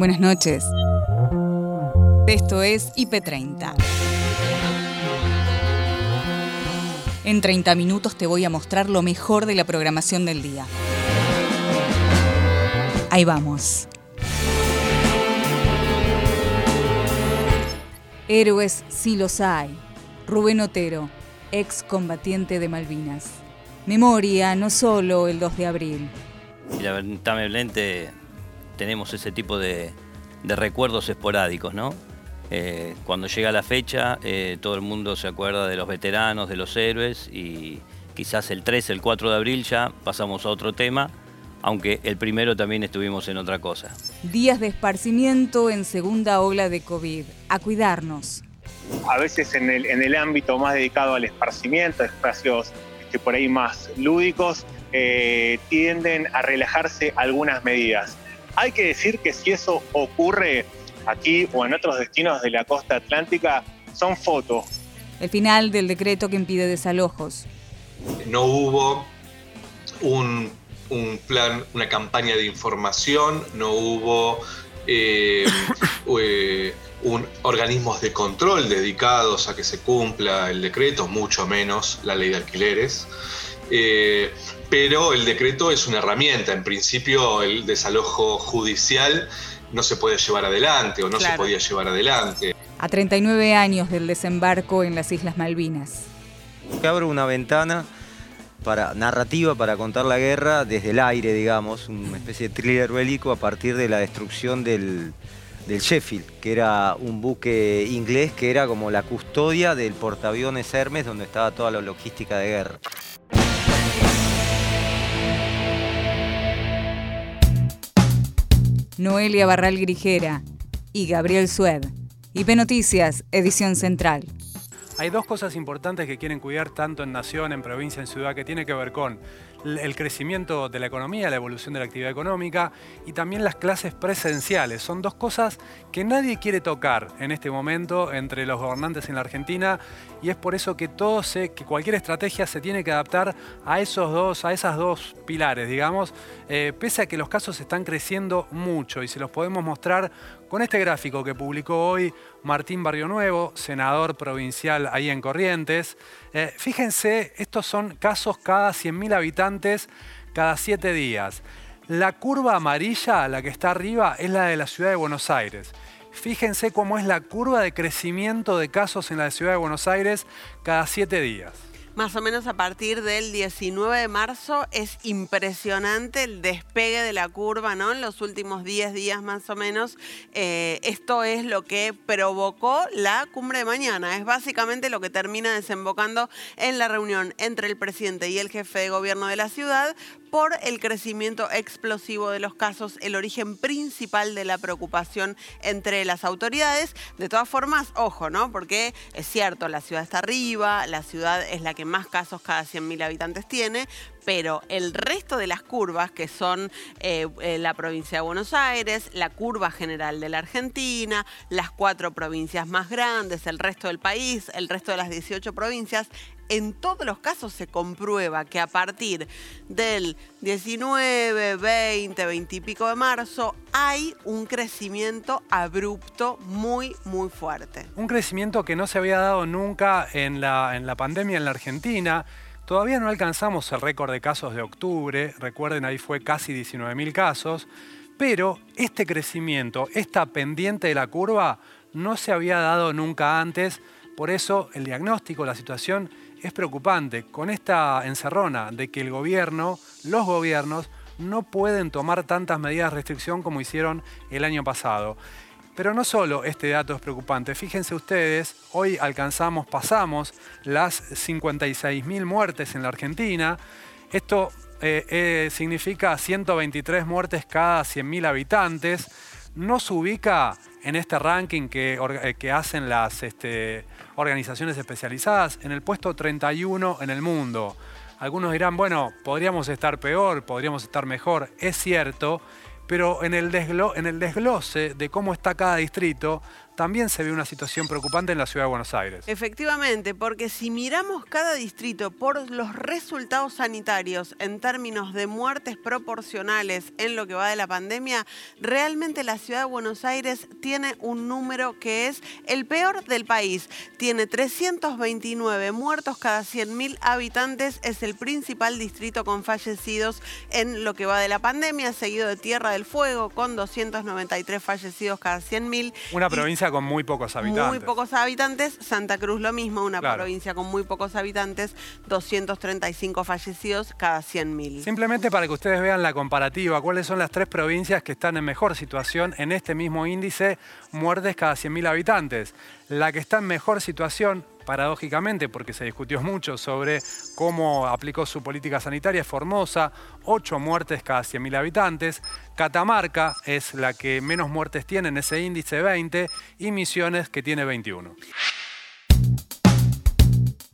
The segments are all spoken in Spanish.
Buenas noches. Esto es IP30. En 30 minutos te voy a mostrar lo mejor de la programación del día. Ahí vamos. Héroes sí los hay. Rubén Otero, ex combatiente de Malvinas. Memoria, no solo el 2 de abril. Y lamentablemente tenemos ese tipo de, recuerdos esporádicos, ¿no? Eh, cuando llega la fecha, eh, todo el mundo se acuerda de los veteranos, de los héroes y quizás el 3, el 4 de abril ya pasamos a otro tema, aunque el primero también estuvimos en otra cosa. Días de esparcimiento en segunda ola de COVID. A cuidarnos. A veces en el, en el ámbito más dedicado al esparcimiento, espacios este, por ahí más lúdicos, eh, tienden a relajarse algunas medidas. Hay que decir que si eso ocurre aquí o en otros destinos de la costa atlántica, son fotos. El final del decreto que impide desalojos. No hubo un, plan, una campaña de información, no hubo eh, eh, un, organismos de control dedicados a que se cumpla el decreto, mucho menos la ley de alquileres. Eh, pero el decreto es una herramienta. En principio, el desalojo judicial no se puede llevar adelante o no se podía llevar adelante. A 39 años del desembarco en las Islas Malvinas. Abro una ventana para, narrativa para contar la guerra desde el aire, digamos, una especie de thriller bélico a partir de la destrucción del, del Sheffield, que era un buque inglés que era como la custodia del portaaviones Hermes donde estaba toda la logística de guerra. Noelia Barral Grijera y Gabriel Sued. IP Noticias, edición central. Hay dos cosas importantes que quieren cuidar tanto en nación, en provincia, en ciudad, que tiene que ver con el crecimiento de la economía, la evolución de la actividad económica y también las clases presenciales. Son dos cosas que nadie quiere tocar en este momento entre los gobernantes en la Argentina y es por eso que todo se, que cualquier estrategia se tiene que adaptar a esos dos, a esas dos pilares, digamos, eh, pese a que los casos están creciendo mucho y se los podemos mostrar con este gráfico que publicó hoy Martín Barrio Nuevo, senador provincial ahí en Corrientes. Eh, fíjense, estos son casos cada 100.000 habitantes cada 7 días. La curva amarilla, la que está arriba, es la de la ciudad de Buenos Aires. Fíjense cómo es la curva de crecimiento de casos en la ciudad de Buenos Aires cada 7 días más o menos a partir del 19 de marzo. Es impresionante el despegue de la curva, ¿no? En los últimos 10 días más o menos. Eh, esto es lo que provocó la cumbre de mañana. Es básicamente lo que termina desembocando en la reunión entre el presidente y el jefe de gobierno de la ciudad por el crecimiento explosivo de los casos, el origen principal de la preocupación entre las autoridades. De todas formas, ojo, ¿no? Porque es cierto, la ciudad está arriba, la ciudad es la que más casos cada 100.000 habitantes tiene, pero el resto de las curvas, que son eh, eh, la provincia de Buenos Aires, la curva general de la Argentina, las cuatro provincias más grandes, el resto del país, el resto de las 18 provincias, en todos los casos se comprueba que a partir del 19, 20, 20 y pico de marzo hay un crecimiento abrupto muy, muy fuerte. Un crecimiento que no se había dado nunca en la, en la pandemia en la Argentina. Todavía no alcanzamos el récord de casos de octubre, recuerden ahí fue casi 19.000 casos, pero este crecimiento, esta pendiente de la curva, no se había dado nunca antes, por eso el diagnóstico, la situación es preocupante con esta encerrona de que el gobierno, los gobiernos, no pueden tomar tantas medidas de restricción como hicieron el año pasado. Pero no solo este dato es preocupante, fíjense ustedes, hoy alcanzamos, pasamos las 56.000 muertes en la Argentina. Esto eh, eh, significa 123 muertes cada 100.000 habitantes. Nos ubica en este ranking que, eh, que hacen las este, organizaciones especializadas en el puesto 31 en el mundo. Algunos dirán, bueno, podríamos estar peor, podríamos estar mejor, es cierto, pero en el, en el desglose de cómo está cada distrito, también se ve una situación preocupante en la ciudad de Buenos Aires. Efectivamente, porque si miramos cada distrito por los resultados sanitarios en términos de muertes proporcionales en lo que va de la pandemia, realmente la ciudad de Buenos Aires tiene un número que es el peor del país. Tiene 329 muertos cada 100.000 habitantes, es el principal distrito con fallecidos en lo que va de la pandemia, seguido de Tierra del Fuego con 293 fallecidos cada 100.000. Una provincia con muy pocos habitantes. Muy pocos habitantes, Santa Cruz lo mismo, una provincia con muy pocos habitantes, 235 fallecidos cada 100.000. Simplemente para que ustedes vean la comparativa, cuáles son las tres provincias que están en mejor situación en este mismo índice, muertes cada 100.000 habitantes. La que está en mejor situación paradójicamente, porque se discutió mucho sobre cómo aplicó su política sanitaria, Formosa, 8 muertes cada 100.000 habitantes. Catamarca es la que menos muertes tiene en ese índice 20 y Misiones que tiene 21.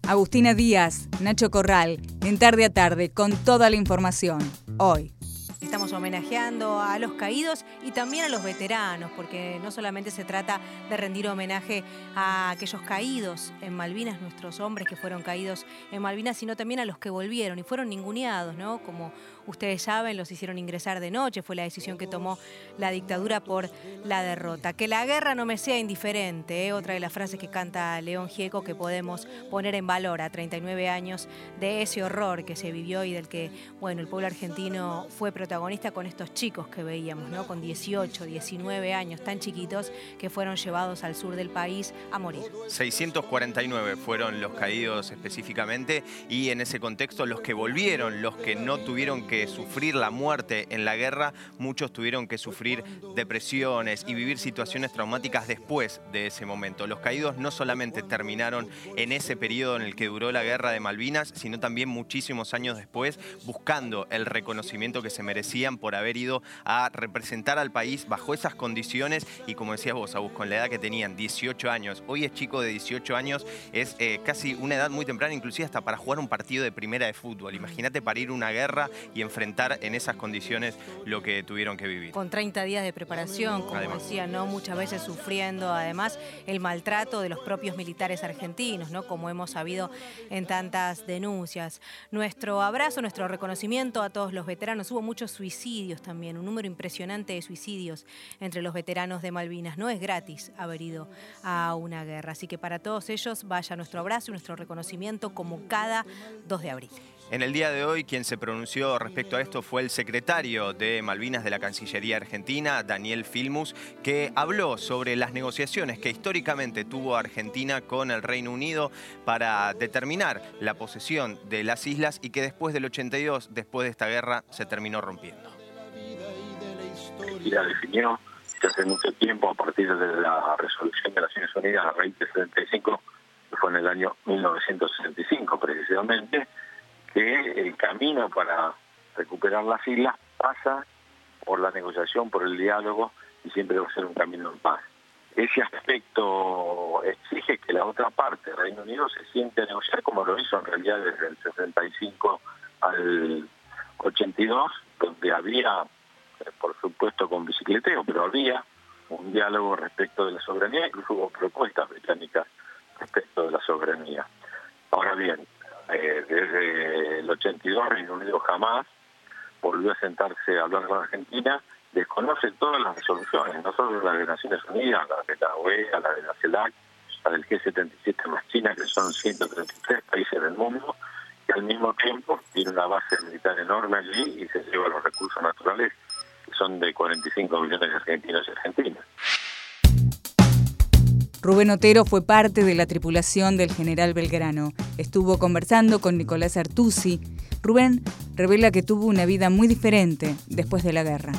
Agustina Díaz, Nacho Corral, en tarde a tarde, con toda la información. Hoy. Estamos homenajeando a los caídos y también a los veteranos, porque no solamente se trata de rendir homenaje a aquellos caídos en Malvinas, nuestros hombres que fueron caídos en Malvinas, sino también a los que volvieron y fueron ninguneados, ¿no? Como ustedes saben, los hicieron ingresar de noche, fue la decisión que tomó la dictadura por la derrota. Que la guerra no me sea indiferente, ¿eh? otra de las frases que canta León Gieco que podemos poner en valor a 39 años de ese horror que se vivió y del que, bueno, el pueblo argentino fue protagonista con estos chicos que veíamos, ¿no? Con 18, 19 años tan chiquitos que fueron llevados al sur del país a morir. 649 fueron los caídos específicamente y en ese contexto los que volvieron, los que no tuvieron que sufrir la muerte en la guerra, muchos tuvieron que sufrir depresiones y vivir situaciones traumáticas después de ese momento. Los caídos no solamente terminaron en ese periodo en el que duró la guerra de Malvinas, sino también muchísimos años después, buscando el reconocimiento que se merecían por haber ido a representar al país bajo esas condiciones y como decías vos, Agus, con la edad que tenían, 18 años. Hoy es chico de 18 años, es eh, casi una edad muy temprana, inclusive hasta para jugar un partido de primera de fútbol. Imagínate para ir a una guerra y enfrentar en esas condiciones lo que tuvieron que vivir. Con 30 días de preparación, como decía, ¿no? muchas veces sufriendo además el maltrato de los propios militares argentinos, ¿no? como hemos sabido en tantas denuncias. Nuestro abrazo, nuestro reconocimiento a todos los veteranos. Hubo muchos suicidios también, un número impresionante de suicidios entre los veteranos de Malvinas. No es gratis haber ido a una guerra, así que para todos ellos vaya nuestro abrazo y nuestro reconocimiento como cada 2 de abril. En el día de hoy, quien se pronunció respecto a esto fue el secretario de Malvinas de la Cancillería Argentina, Daniel Filmus, que habló sobre las negociaciones que históricamente tuvo Argentina con el Reino Unido para determinar la posesión de las islas y que después del 82, después de esta guerra, se terminó rompiendo. Argentina definió hace mucho tiempo, a partir de la resolución de Naciones Unidas, la 2075, que fue en el año 1965 precisamente, que el camino para recuperar las islas pasa por la negociación, por el diálogo y siempre va a ser un camino en paz. Ese aspecto exige que la otra parte, Reino Unido, se siente a negociar como lo hizo en realidad desde el 65 al 82, donde había, eh, por supuesto con bicicleteo, pero había un diálogo respecto de la soberanía, incluso hubo propuestas británicas respecto de la soberanía. Ahora bien, eh, desde el 82 Reino Unido jamás volvió a sentarse a hablar con Argentina, desconoce todas las resoluciones, no solo las de Naciones Unidas, las de la OEA, la de la CELAC, la del G77 más China, que son 133 países del mundo, y al mismo tiempo tiene una base militar enorme allí y se lleva los recursos naturales, que son de 45 millones de argentinos y argentinas. Rubén Otero fue parte de la tripulación del general Belgrano. Estuvo conversando con Nicolás Artusi. Rubén revela que tuvo una vida muy diferente después de la guerra.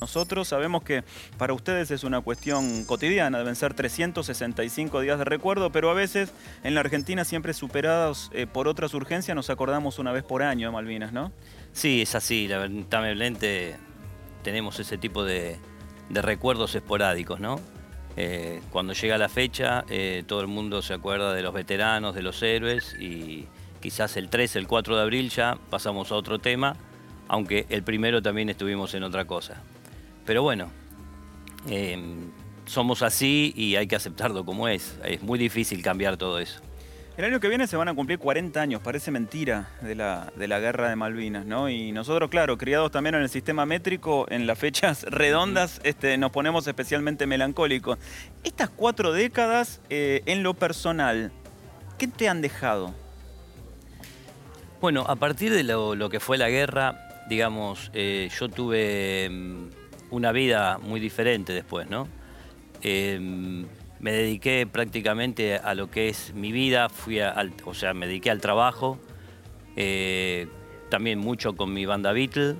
Nosotros sabemos que para ustedes es una cuestión cotidiana, deben ser 365 días de recuerdo, pero a veces en la Argentina siempre superados eh, por otras urgencias nos acordamos una vez por año de Malvinas, ¿no? Sí, es así, lamentablemente tenemos ese tipo de, de recuerdos esporádicos, ¿no? Eh, cuando llega la fecha, eh, todo el mundo se acuerda de los veteranos, de los héroes y quizás el 3, el 4 de abril ya pasamos a otro tema, aunque el primero también estuvimos en otra cosa. Pero bueno, em, somos así y hay que aceptarlo como es. Es muy difícil cambiar todo eso. El año que viene se van a cumplir 40 años, parece mentira, de la, de la guerra de Malvinas, ¿no? Y nosotros, claro, criados también en el sistema métrico, en las fechas redondas, este, nos ponemos especialmente melancólicos. Estas cuatro décadas, eh, en lo personal, ¿qué te han dejado? Bueno, a partir de lo, que fue la guerra, digamos, eh, yo tuve mm, una vida muy diferente después, ¿no? Em, me dediqué prácticamente a lo que es mi vida, fui o sea, me dediqué al trabajo, eh, también mucho con mi banda Beatle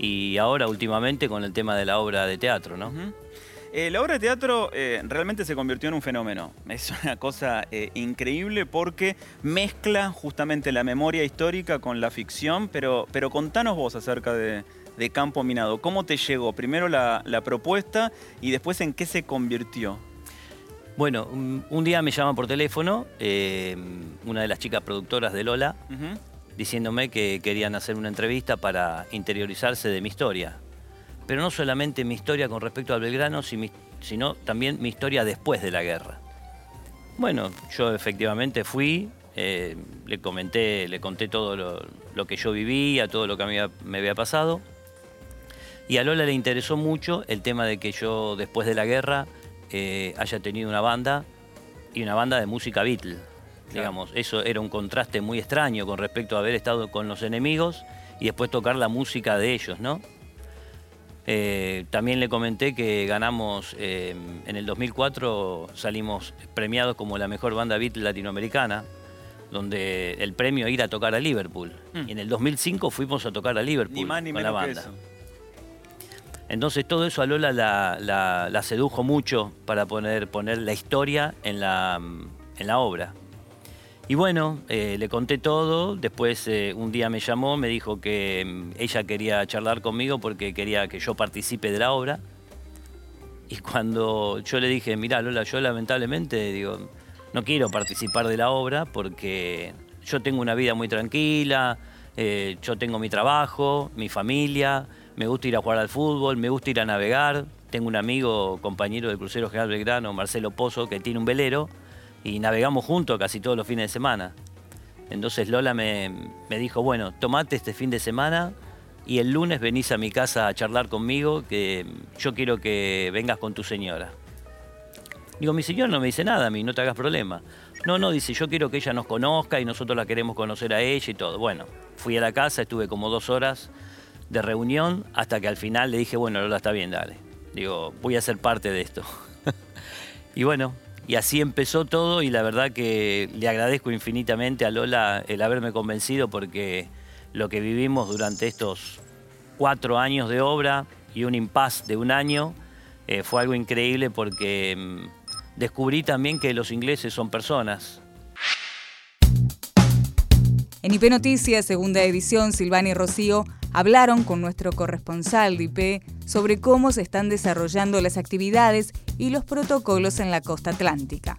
y ahora últimamente con el tema de la obra de teatro, ¿no? Eh, la obra de teatro eh, realmente se convirtió en un fenómeno. Es una cosa increíble porque mezcla justamente la memoria histórica con la ficción, pero, pero contanos vos acerca de, Campo Minado. ¿Cómo te llegó? Primero la propuesta y después en qué se convirtió. Bueno, un, día me llama por teléfono eh, una de las chicas productoras de Lola diciéndome que querían hacer una entrevista para interiorizarse de mi historia. Pero no solamente mi historia con respecto al Belgrano, sino también mi historia después de la guerra. Bueno, yo efectivamente fui, eh, le comenté, le conté todo lo, que yo vivía, todo lo que me había pasado. Y a Lola le interesó mucho el tema de que yo después de la guerra eh, haya tenido una banda y una banda de música Beatle. Digamos, eso era un contraste muy extraño con respecto a haber estado con los enemigos y después tocar la música de ellos, ¿no? Eh, también le comenté que ganamos eh, en el 2004, salimos premiados como la mejor banda Beatle latinoamericana, donde el premio era ir a tocar a Liverpool. Mm. Y en el 2005 fuimos a tocar a Liverpool con la banda. Entonces todo eso a Lola la, sedujo mucho para poner, poner la historia en la, la obra. Y bueno, eh, le conté todo, después eh, un día me llamó, me dijo que mm, ella quería charlar conmigo porque quería que yo participe de la obra. Y cuando yo le dije, mira Lola, yo lamentablemente digo, no quiero participar de la obra porque yo tengo una vida muy tranquila, eh, yo tengo mi trabajo, mi familia, me gusta ir a jugar al fútbol, me gusta ir a navegar. Tengo un amigo, compañero del crucero General Belgrano, Marcelo Pozo, que tiene un velero y navegamos juntos casi todos los fines de semana. Entonces Lola me, dijo, bueno, tomate este fin de semana y el lunes venís a mi casa a charlar conmigo, que yo quiero que vengas con tu señora. Digo, mi señora no me dice nada a mí, no te hagas problema. No, no, dice, yo quiero que ella nos conozca y nosotros la queremos conocer a ella y todo. Bueno, fui a la casa, estuve como dos horas de reunión hasta que al final le dije, bueno, Lola, está bien, dale. Digo, voy a ser parte de esto. y bueno, y así empezó todo y la verdad que le agradezco infinitamente a Lola el haberme convencido porque lo que vivimos durante estos cuatro años de obra y un impas de un año eh, fue algo increíble porque mm, descubrí también que los ingleses son personas. En IP Noticias, segunda edición, Silvani y Rocío hablaron con nuestro corresponsal de IP sobre cómo se están desarrollando las actividades y los protocolos en la costa atlántica.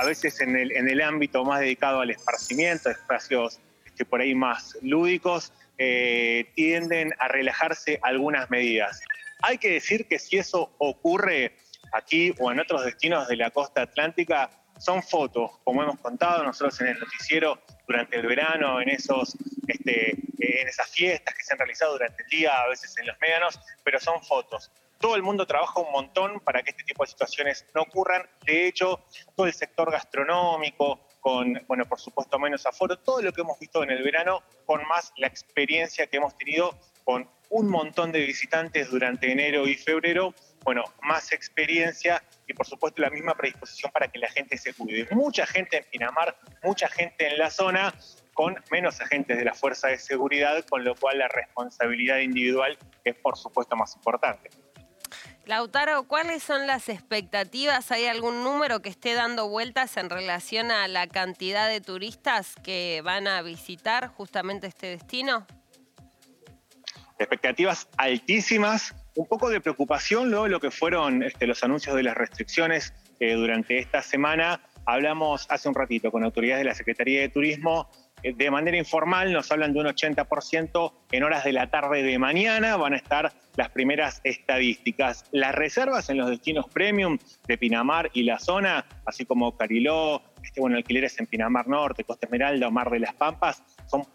A veces en el, en el ámbito más dedicado al esparcimiento, espacios este, por ahí más lúdicos, eh, tienden a relajarse algunas medidas. Hay que decir que si eso ocurre aquí o en otros destinos de la costa atlántica, son fotos, como hemos contado nosotros en el noticiero durante el verano, en, esos, este, en esas fiestas que se han realizado durante el día, a veces en los medianos, pero son fotos. Todo el mundo trabaja un montón para que este tipo de situaciones no ocurran. De hecho, todo el sector gastronómico, con, bueno, por supuesto, menos aforo, todo lo que hemos visto en el verano, con más la experiencia que hemos tenido con un montón de visitantes durante enero y febrero, bueno, más experiencia y por supuesto la misma predisposición para que la gente se cuide. Mucha gente en Pinamar, mucha gente en la zona con menos agentes de la fuerza de seguridad, con lo cual la responsabilidad individual es por supuesto más importante. Lautaro, ¿cuáles son las expectativas? ¿Hay algún número que esté dando vueltas en relación a la cantidad de turistas que van a visitar justamente este destino? Expectativas altísimas, un poco de preocupación luego de lo que fueron este, los anuncios de las restricciones durante esta semana. Hablamos hace un ratito con autoridades de la Secretaría de Turismo eh, de manera informal nos hablan de un 80% en horas de la tarde de mañana, van a estar las primeras estadísticas. Las reservas en los destinos premium de Pinamar y la zona, así como Cariló, este, bueno, alquileres en Pinamar Norte, Costa Esmeralda o Mar de las Pampas, son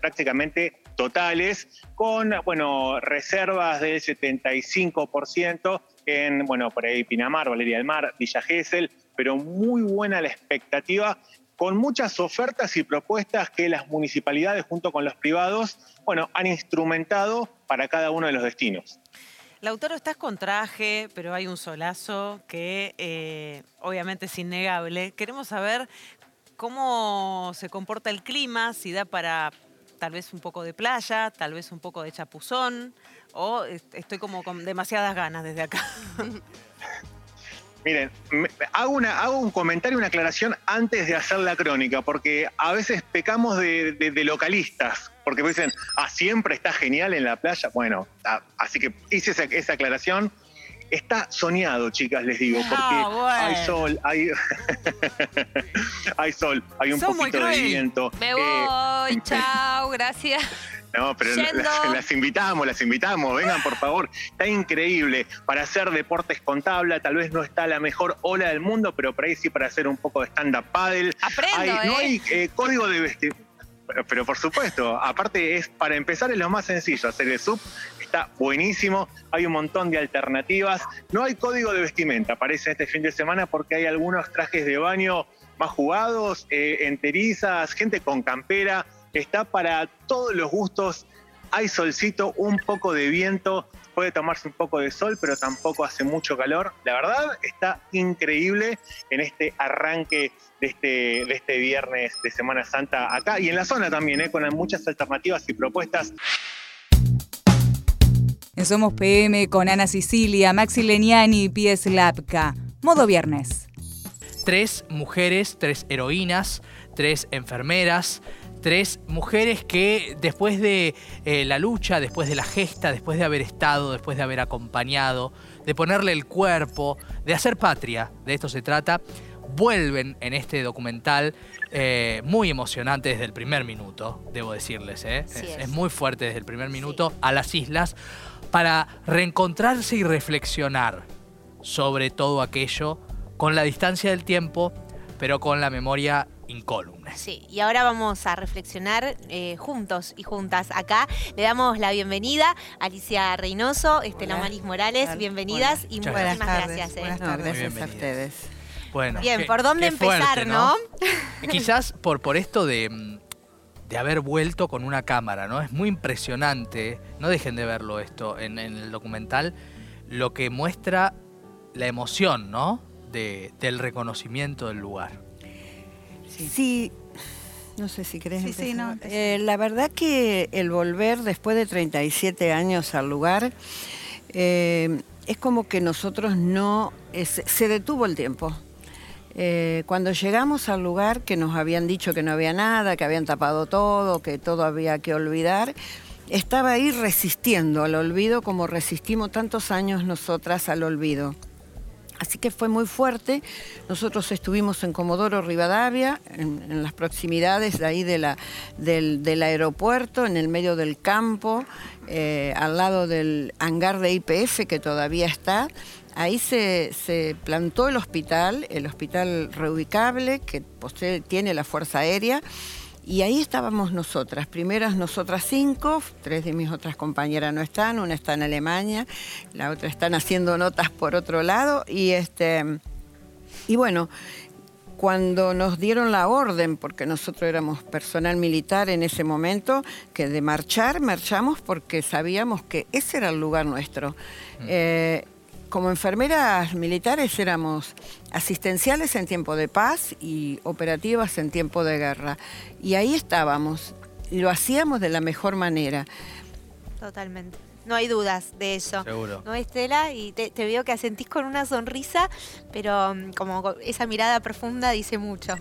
prácticamente totales, con bueno, reservas del 75% en, bueno, por ahí Pinamar, Valeria del Mar, Villa Gesell, pero muy buena la expectativa con muchas ofertas y propuestas que las municipalidades junto con los privados, bueno, han instrumentado para cada uno de los destinos. Lautaro, estás con traje, pero hay un solazo que eh, obviamente es innegable. Queremos saber cómo se comporta el clima, si da para tal vez un poco de playa, tal vez un poco de chapuzón, o estoy como con demasiadas ganas desde acá. Miren, hago, una, hago un comentario, una aclaración antes de hacer la crónica, porque a veces pecamos de, localistas, porque me dicen, ah, siempre está genial en la playa. Bueno, ah, así que hice esa, aclaración. Está soñado, chicas, les digo, porque ah, hay sol, hay, hay sol, hay un poquito de viento. Me eh, voy, chao, gracias. No, pero las, invitamos, las invitamos, vengan por favor. Está increíble. Para hacer deportes con tabla, tal vez no está la mejor ola del mundo, pero por ahí sí para hacer un poco de stand-up paddle. Aprendo, No hay ¿eh? Eh, código de vestir. Pero, por supuesto, aparte es para empezar es lo más sencillo, hacer el sub está buenísimo, hay un montón de alternativas, no hay código de vestimenta, parece este fin de semana porque hay algunos trajes de baño más jugados, eh, enterizas, gente con campera, está para todos los gustos. Hay solcito, un poco de viento, puede tomarse un poco de sol, pero tampoco hace mucho calor. La verdad está increíble en este arranque de este, de este viernes de Semana Santa acá y en la zona también, ¿eh? con muchas alternativas y propuestas. En Somos PM con Ana Sicilia, Maxi Leniani y Pies Lapka. Modo viernes. Tres mujeres, tres heroínas, tres enfermeras, tres mujeres que después de eh, la lucha, después de la gesta, después de haber estado, después de haber acompañado, de ponerle el cuerpo, de hacer patria, de esto se trata, vuelven en este documental eh, muy emocionante desde el primer minuto, debo decirles. ¿eh? es, muy fuerte desde el primer minuto a las islas para reencontrarse y reflexionar sobre todo aquello con la distancia del tiempo, pero con la memoria incólume. Sí, y ahora vamos a reflexionar eh, juntos y juntas acá. Le damos la bienvenida a Alicia Reynoso, Estela Maris Morales, bienvenidas y muchísimas gracias. Eh. Buenas tardes gracias a ustedes. Bueno, Bien, ¿por dónde empezar, no? Quizás por, por esto de, de haber vuelto con una cámara, ¿no? Es muy impresionante, no dejen de verlo esto en, el documental, lo que muestra la emoción, ¿no? Del reconocimiento del lugar. Sí. No sé si crees. Sí, sí, no, eh, la verdad que el volver después de 37 años al lugar eh, es como que nosotros no. se detuvo el tiempo. Eh, cuando llegamos al lugar que nos habían dicho que no había nada, que habían tapado todo, que todo había que olvidar, estaba ahí resistiendo al olvido como resistimos tantos años nosotras al olvido. Así que fue muy fuerte. Nosotros estuvimos en Comodoro Rivadavia, en, las proximidades de ahí del, aeropuerto, en el medio del campo, eh, al lado del hangar de IPF que todavía está. Ahí se, se, plantó el hospital, el hospital reubicable que tiene la Fuerza Aérea. Y ahí estábamos nosotras, primeras nosotras cinco, tres de mis otras compañeras no están, una está en Alemania, la otra están haciendo notas por otro lado. Y, este, y bueno, cuando nos dieron la orden, porque nosotros éramos personal militar en ese momento, que de marchar, marchamos porque sabíamos que ese era el lugar nuestro. Mm. Eh, como enfermeras militares éramos asistenciales en tiempo de paz y operativas en tiempo de guerra. Y ahí estábamos, y lo hacíamos de la mejor manera. Totalmente. No hay dudas de eso. Seguro. ¿No, Estela? Y te, veo que asentís con una sonrisa, pero mm, como esa mirada profunda dice mucho.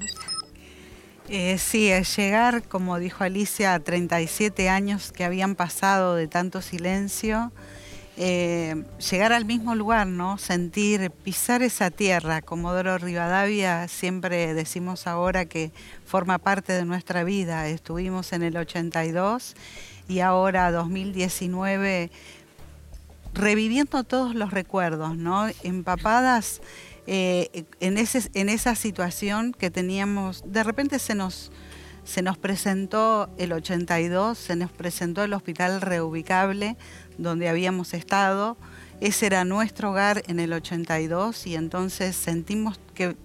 Eh, sí, al llegar, como dijo Alicia, a 37 años que habían pasado de tanto silencio, eh, llegar al mismo lugar, ¿no? Sentir, pisar esa tierra. Comodoro Rivadavia siempre decimos ahora que forma parte de nuestra vida. Estuvimos en el 82 y ahora 2019 reviviendo todos los recuerdos, ¿no? Empapadas eh, en, ese, en esa situación que teníamos, de repente se nos, se nos presentó el 82, se nos presentó el hospital reubicable donde habíamos estado, ese era nuestro hogar en el 82 y entonces sentimos que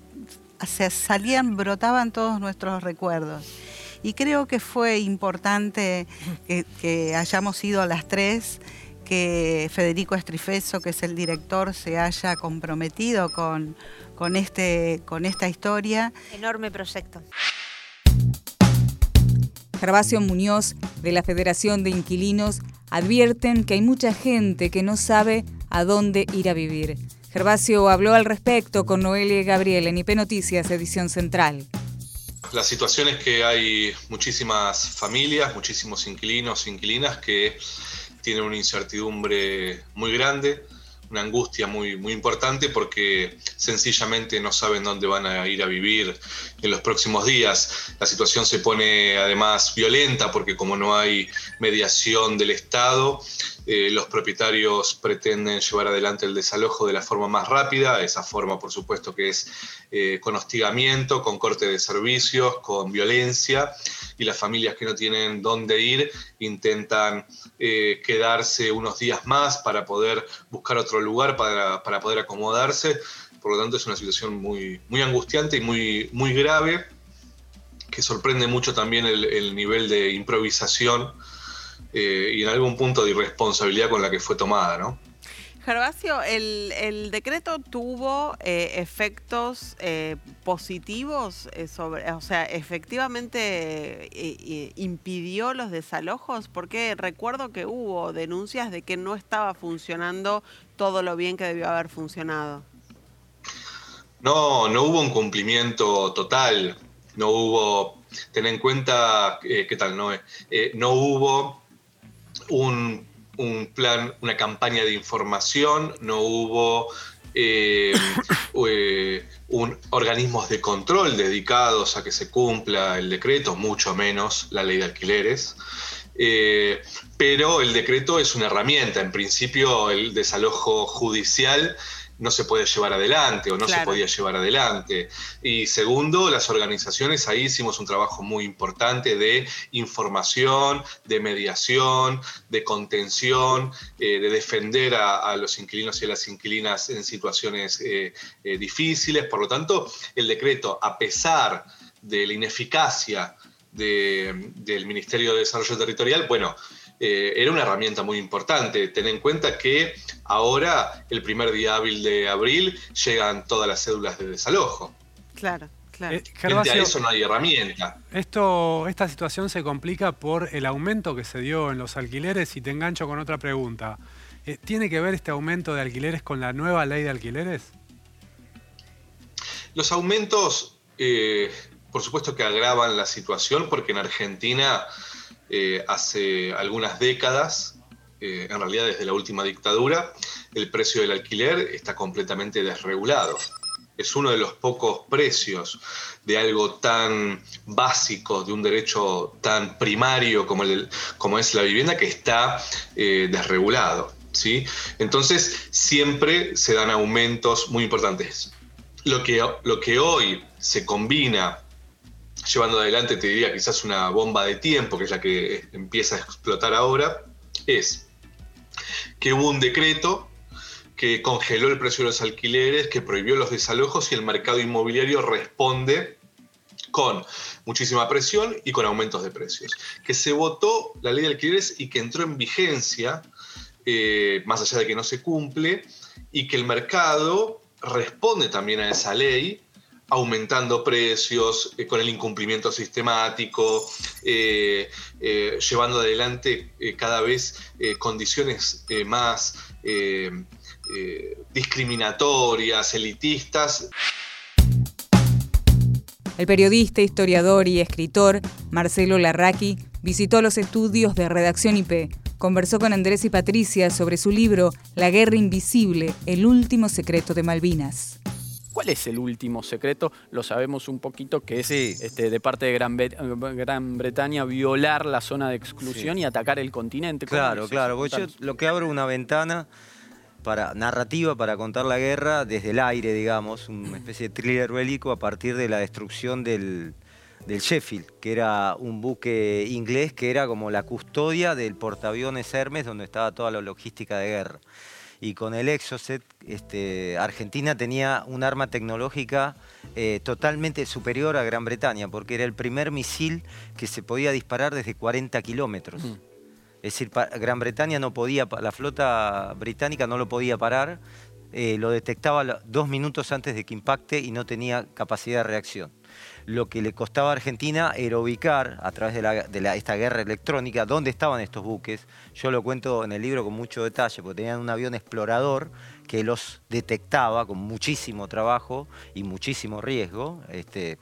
se salían, brotaban todos nuestros recuerdos. Y creo que fue importante que, hayamos ido a las tres, que Federico Estrifeso, que es el director, se haya comprometido con, con, este, con esta historia. Enorme proyecto. Gervasio Muñoz, de la Federación de Inquilinos, advierten que hay mucha gente que no sabe a dónde ir a vivir. Gervasio habló al respecto con Noelia Gabriel en IP Noticias, edición central. La situación es que hay muchísimas familias, muchísimos inquilinos, inquilinas que tienen una incertidumbre muy grande, una angustia muy, muy importante porque sencillamente no saben dónde van a ir a vivir en los próximos días. La situación se pone además violenta porque como no hay mediación del Estado, eh, los propietarios pretenden llevar adelante el desalojo de la forma más rápida, esa forma por supuesto que es eh, con hostigamiento, con corte de servicios, con violencia, y las familias que no tienen dónde ir intentan eh, quedarse unos días más para poder buscar otro lugar, para, poder acomodarse. Por lo tanto es una situación muy, muy angustiante y muy, muy grave, que sorprende mucho también el nivel de improvisación eh, y en algún punto de irresponsabilidad con la que fue tomada, ¿no? Gervasio, ¿el, decreto tuvo eh, efectos eh, positivos sobre, o sea, efectivamente impidió los desalojos? Porque recuerdo que hubo denuncias de que no estaba funcionando todo lo bien que debió haber funcionado. No, no hubo un cumplimiento total, no hubo, ten en cuenta, ¿qué tal? No, no hubo un, plan, una campaña de información, no hubo eh, eh, un, organismos de control dedicados a que se cumpla el decreto, mucho menos la ley de alquileres. Eh, pero el decreto es una herramienta. En principio, el desalojo judicial no se puede llevar adelante o no se podía llevar adelante. Y segundo, las organizaciones, ahí hicimos un trabajo muy importante de información, de mediación, de contención, eh, de defender a, los inquilinos y a las inquilinas en situaciones eh, eh, difíciles. Por lo tanto, el decreto, a pesar de la ineficacia del Ministerio de Desarrollo Territorial, bueno, era una herramienta muy importante. Ten en cuenta que Ahora, el primer día hábil de abril, llegan todas las cédulas de desalojo. Claro. Claro. Eh, Frente a eso no hay herramienta. Esto, esta situación se complica por el aumento que se dio en los alquileres y te engancho con otra pregunta. Eh, ¿Tiene que ver este aumento de alquileres con la nueva ley de alquileres? Los aumentos, eh, por supuesto que agravan la situación porque en Argentina hace algunas décadas eh, en realidad desde la última dictadura, el precio del alquiler está completamente desregulado. Es uno de los pocos precios de algo tan básico, de un derecho tan primario como es la vivienda, que está eh, desregulado. ¿sí? Entonces, siempre se dan aumentos muy importantes. Lo que, lo que hoy se combina llevando adelante, te diría quizás una bomba de tiempo, que es la que empieza a explotar ahora, es que hubo un decreto que congeló el precio de los alquileres, que prohibió los desalojos y el mercado inmobiliario responde con muchísima presión y con aumentos de precios. Que se votó la ley de alquileres y que entró en vigencia, eh, más allá de que no se cumple, y que el mercado responde también a esa ley aumentando precios, eh, con el incumplimiento sistemático, eh, eh, llevando adelante cada vez condiciones más discriminatorias, elitistas. El periodista, historiador y escritor Marcelo Larraqui visitó los estudios de Redacción IP conversó con Andrés y Patricia sobre su libro La Guerra Invisible, el último secreto de Malvinas. ¿Cuál es el último secreto? Lo sabemos un poquito, que es este, de parte de Gran, Bretaña violar la zona de exclusión y atacar el continente. Claro, claro. yo lo que abro una ventana para narrativa para contar la guerra desde el aire, digamos, una especie de thriller bélico a partir de la destrucción del, del Sheffield, que era un buque inglés que era como la custodia del portaaviones Hermes, donde estaba toda la logística de guerra y con el Exocet, este, Argentina tenía un arma tecnológica eh, totalmente superior a Gran Bretaña, porque era el primer misil que se podía disparar desde 40 kilómetros. Es decir, Gran Bretaña no podía, la flota británica no lo podía parar, eh, lo detectaba dos minutos antes de que impacte y no tenía capacidad de reacción lo que le costaba a Argentina era ubicar a través de, esta guerra electrónica dónde estaban estos buques. Yo lo cuento en el libro con mucho detalle, porque tenían un avión explorador que los detectaba con muchísimo trabajo y muchísimo riesgo. Este,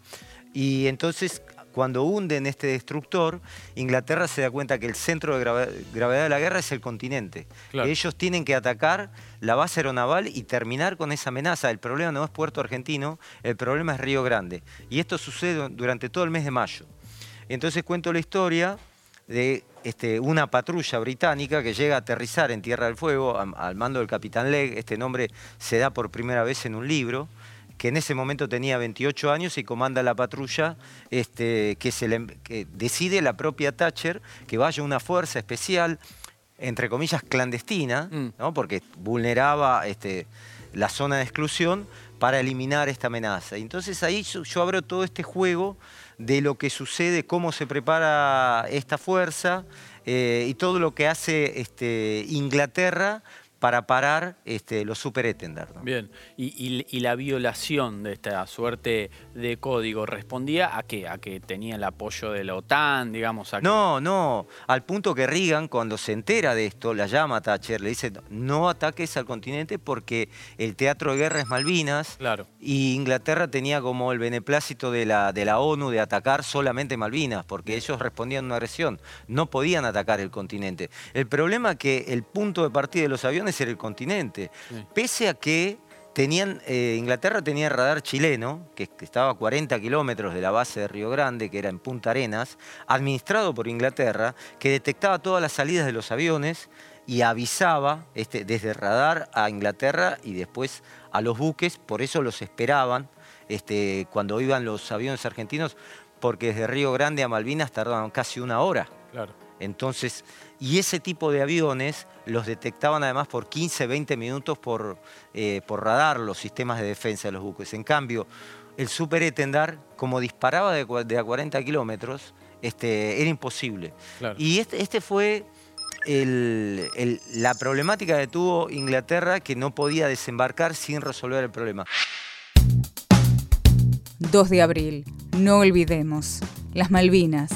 y entonces cuando hunden este destructor, Inglaterra se da cuenta que el centro de gravedad de la guerra es el continente. ellos tienen que atacar la base aeronaval y terminar con esa amenaza. El problema no es Puerto Argentino, el problema es Río Grande. Y esto sucede durante todo el mes de mayo. Entonces cuento la historia de este, una patrulla británica que llega a aterrizar en Tierra del Fuego al mando del capitán Legg. Este nombre se da por primera vez en un libro que en ese momento tenía 28 años y comanda la patrulla, este, que, se decide la propia Thatcher que vaya una fuerza especial, entre comillas, clandestina, mm. ¿no? porque vulneraba este, la zona de exclusión para eliminar esta amenaza. entonces ahí yo, abro todo este juego de lo que sucede, cómo se prepara esta fuerza eh, y todo lo que hace este, Inglaterra para parar este, los super Bien, y, la violación de esta suerte de código respondía a qué? A que tenía el apoyo de la OTAN, digamos. No, no, al punto que Reagan cuando se entera de esto, la llama a Thatcher, le dice no ataques al continente porque el teatro de guerra es Malvinas claro. y Inglaterra tenía como el beneplácito de la, de la ONU de atacar solamente Malvinas porque ellos respondían a una agresión, no podían atacar el continente. El problema es que el punto de partida de los aviones ser el continente. Pese a que tenían, eh, Inglaterra tenía radar chileno, que, estaba a 40 kilómetros de la base de Río Grande, que era en Punta Arenas, administrado por Inglaterra, que detectaba todas las salidas de los aviones y avisaba este, desde radar a Inglaterra y después a los buques, por eso los esperaban este, cuando iban los aviones argentinos, porque desde Río Grande a Malvinas tardaban casi una hora. Claro. Entonces, y ese tipo de aviones los detectaban además por 15, 20 minutos por, eh, por radar los sistemas de defensa de los buques. En cambio, el Super Etendard, como disparaba de, a 40 kilómetros, este, era imposible. Y este, este fue la problemática que tuvo Inglaterra, que no podía desembarcar sin resolver el problema. 2 de abril, no olvidemos, las Malvinas,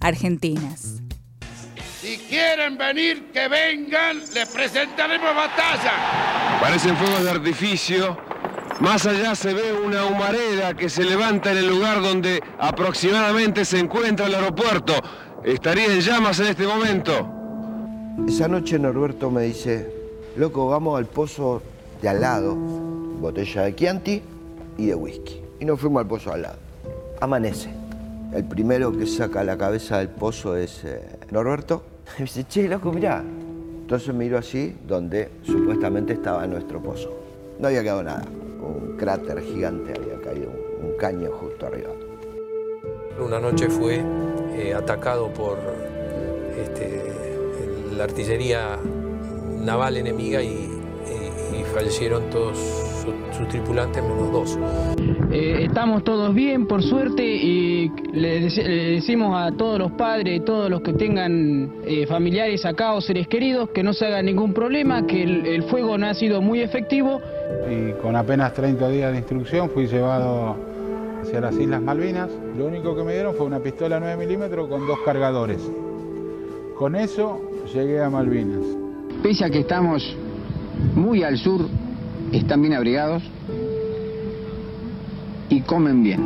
Argentinas. Si quieren venir, que vengan, les presentaremos batalla. Parecen fuegos de artificio. Más allá se ve una humareda que se levanta en el lugar donde aproximadamente se encuentra el aeropuerto. Estaría en llamas en este momento. Esa noche Norberto me dice, loco, vamos al pozo de al lado, botella de Chianti y de whisky. Y nos fuimos al pozo al lado. Amanece. El primero que saca la cabeza del pozo es eh, Norberto me dice, che, loco, mirá. Entonces miro así, donde supuestamente estaba nuestro pozo. No había quedado nada. Un cráter gigante había caído, un caño justo arriba. Una noche fue eh, atacado por este, la artillería naval enemiga y fallecieron todos sus, tripulantes menos dos. Eh, estamos todos bien, por suerte, y le, decimos a todos los padres, todos los que tengan eh, familiares acá o seres queridos, que no se haga ningún problema, que el, fuego no ha sido muy efectivo. Y con apenas 30 días de instrucción fui llevado hacia las Islas Malvinas. Lo único que me dieron fue una pistola 9 milímetros con dos cargadores. Con eso llegué a Malvinas. Pese a que estamos muy al sur, están bien abrigados y comen bien.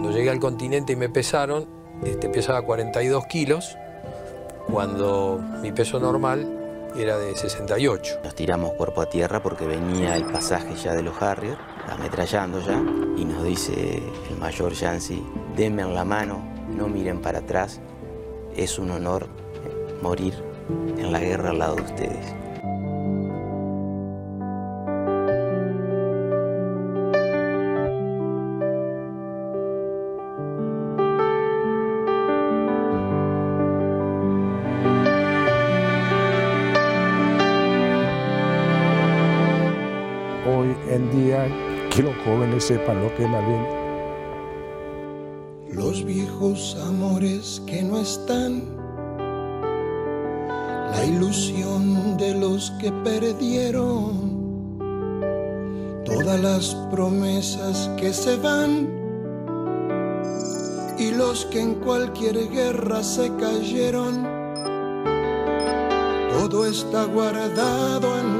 Cuando llegué al continente y me pesaron, este, pesaba 42 kilos. cuando mi peso normal era de 68. Nos tiramos cuerpo a tierra porque venía el pasaje ya de los Harrier, ametrallando ya, y nos dice el mayor Yancy, denme en la mano, no miren para atrás, es un honor morir en la guerra al lado de ustedes. Hoy en día que los jóvenes sepan lo que es Malvinas. Los viejos amores que no están, la ilusión de los que perdieron, todas las promesas que se van y los que en cualquier guerra se cayeron. Todo está guardado en